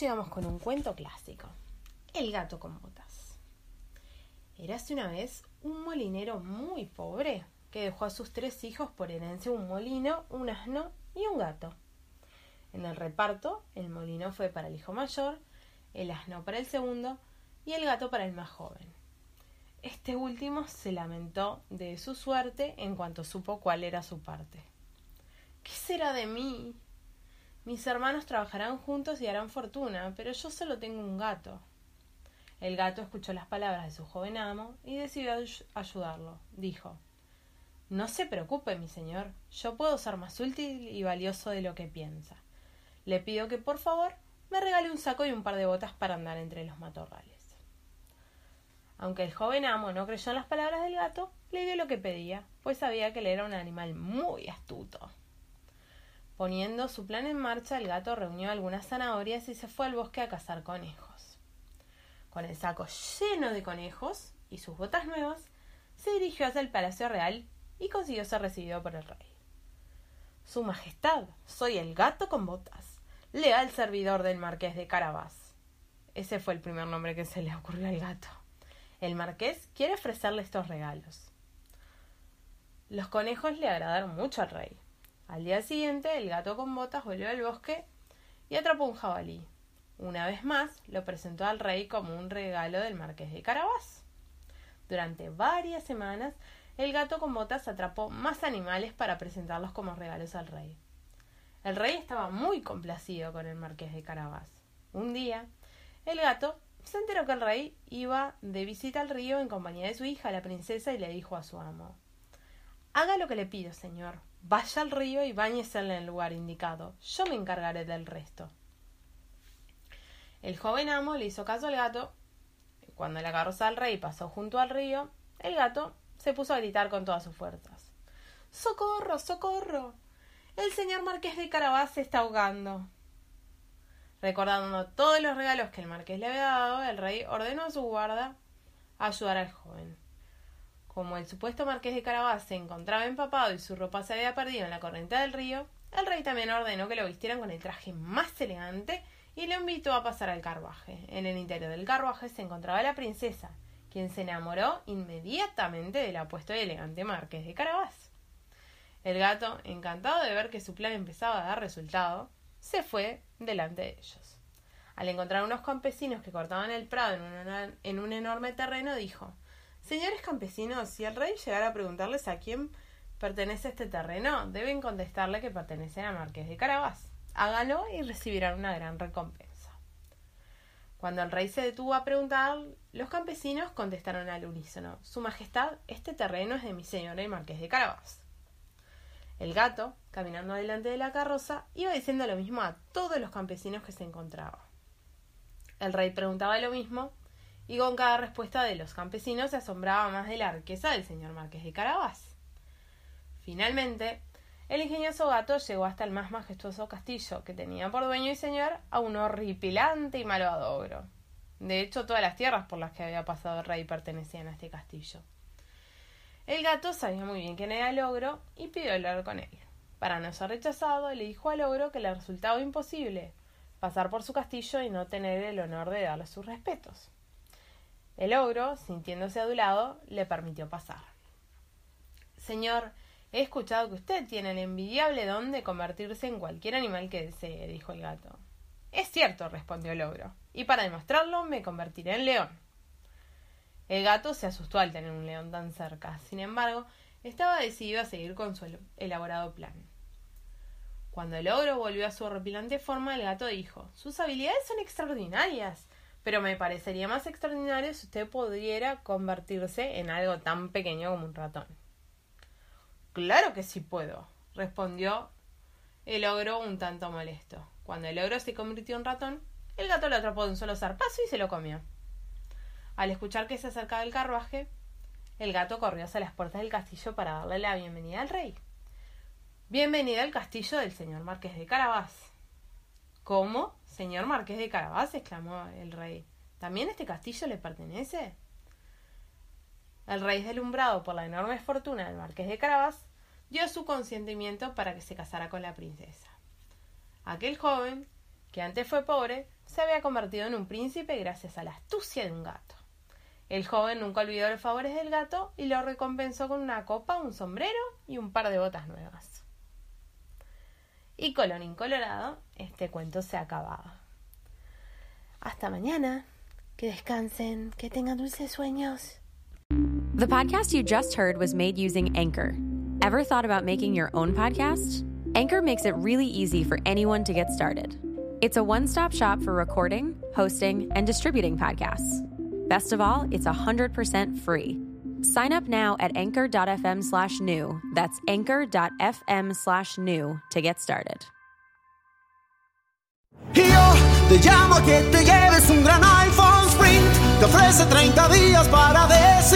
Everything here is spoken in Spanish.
Llegamos con un cuento clásico. El gato con botas. Érase una vez un molinero muy pobre que dejó a sus tres hijos por herencia un molino, un asno y un gato. En el reparto, el molino fue para el hijo mayor, el asno para el segundo y el gato para el más joven. Este último se lamentó de su suerte en cuanto supo cuál era su parte. ¿Qué será de mí? Mis hermanos trabajarán juntos y harán fortuna, pero yo solo tengo un gato. El gato escuchó las palabras de su joven amo y decidió ayudarlo. Dijo No se preocupe, mi señor, yo puedo ser más útil y valioso de lo que piensa. Le pido que por favor me regale un saco y un par de botas para andar entre los matorrales. Aunque el joven amo no creyó en las palabras del gato, le dio lo que pedía, pues sabía que él era un animal muy astuto. Poniendo su plan en marcha, el gato reunió algunas zanahorias y se fue al bosque a cazar conejos. Con el saco lleno de conejos y sus botas nuevas, se dirigió hacia el Palacio Real y consiguió ser recibido por el rey. Su Majestad, soy el gato con botas, leal servidor del marqués de Carabás. Ese fue el primer nombre que se le ocurrió al gato. El marqués quiere ofrecerle estos regalos. Los conejos le agradaron mucho al rey, al día siguiente, el gato con botas volvió al bosque y atrapó un jabalí. Una vez más, lo presentó al rey como un regalo del marqués de Carabás. Durante varias semanas, el gato con botas atrapó más animales para presentarlos como regalos al rey. El rey estaba muy complacido con el marqués de Carabás. Un día, el gato se enteró que el rey iba de visita al río en compañía de su hija, la princesa, y le dijo a su amo Haga lo que le pido, señor, Vaya al río y báñese en el lugar indicado. Yo me encargaré del resto. El joven amo le hizo caso al gato. Cuando la carroza del rey pasó junto al río, el gato se puso a gritar con todas sus fuerzas. ¡Socorro! ¡Socorro! El señor marqués de Carabás se está ahogando. Recordando todos los regalos que el marqués le había dado, el rey ordenó a su guarda ayudar al joven. Como el supuesto marqués de Carabás se encontraba empapado y su ropa se había perdido en la corriente del río, el rey también ordenó que lo vistieran con el traje más elegante y lo invitó a pasar al carruaje. En el interior del carruaje se encontraba la princesa, quien se enamoró inmediatamente del apuesto y elegante marqués de Carabás. El gato, encantado de ver que su plan empezaba a dar resultado, se fue delante de ellos. Al encontrar unos campesinos que cortaban el prado en, en un enorme terreno, dijo Señores campesinos, si el rey llegara a preguntarles a quién pertenece este terreno, deben contestarle que pertenece a Marqués de Carabás. Háganlo y recibirán una gran recompensa. Cuando el rey se detuvo a preguntar, los campesinos contestaron al unísono Su Majestad, este terreno es de mi señora y Marqués de Carabás. El gato, caminando delante de la carroza, iba diciendo lo mismo a todos los campesinos que se encontraban. El rey preguntaba lo mismo y con cada respuesta de los campesinos se asombraba más de la riqueza del señor marqués de Carabás. Finalmente, el ingenioso gato llegó hasta el más majestuoso castillo, que tenía por dueño y señor a un horripilante y malvado ogro. De hecho, todas las tierras por las que había pasado el rey pertenecían a este castillo. El gato sabía muy bien quién era el ogro y pidió hablar con él. Para no ser rechazado, le dijo al ogro que le resultaba imposible pasar por su castillo y no tener el honor de darle sus respetos. El ogro, sintiéndose adulado, le permitió pasar. Señor, he escuchado que usted tiene el envidiable don de convertirse en cualquier animal que desee, dijo el gato. Es cierto, respondió el ogro, y para demostrarlo me convertiré en león. El gato se asustó al tener un león tan cerca. Sin embargo, estaba decidido a seguir con su elaborado plan. Cuando el ogro volvió a su horripilante forma, el gato dijo Sus habilidades son extraordinarias pero me parecería más extraordinario si usted pudiera convertirse en algo tan pequeño como un ratón. Claro que sí puedo, respondió el ogro un tanto molesto. Cuando el ogro se convirtió en ratón, el gato lo atrapó de un solo zarpazo y se lo comió. Al escuchar que se acercaba el carruaje, el gato corrió hacia las puertas del castillo para darle la bienvenida al rey. Bienvenida al castillo del señor Marqués de Carabás. ¿Cómo? Señor Marqués de Carabás, exclamó el rey. ¿También este castillo le pertenece? El rey, deslumbrado por la enorme fortuna del Marqués de Carabás, dio su consentimiento para que se casara con la princesa. Aquel joven, que antes fue pobre, se había convertido en un príncipe gracias a la astucia de un gato. El joven nunca olvidó los favores del gato y lo recompensó con una copa, un sombrero y un par de botas nuevas. Y colorín colorado, este cuento se acababa. Hasta mañana. Que descansen, que tengan dulces sueños. The podcast you just heard was made using Anchor. Ever thought about making your own podcast? Anchor makes it really easy for anyone to get started. It's a one stop shop for recording, hosting, and distributing podcasts. Best of all, it's 100% free. Sign up now at anchor.fm slash new. That's anchor.fm slash new to get started. Yo te llamo que te lleves un gran iPhone Sprint. Te ofrece 30 días para decidir.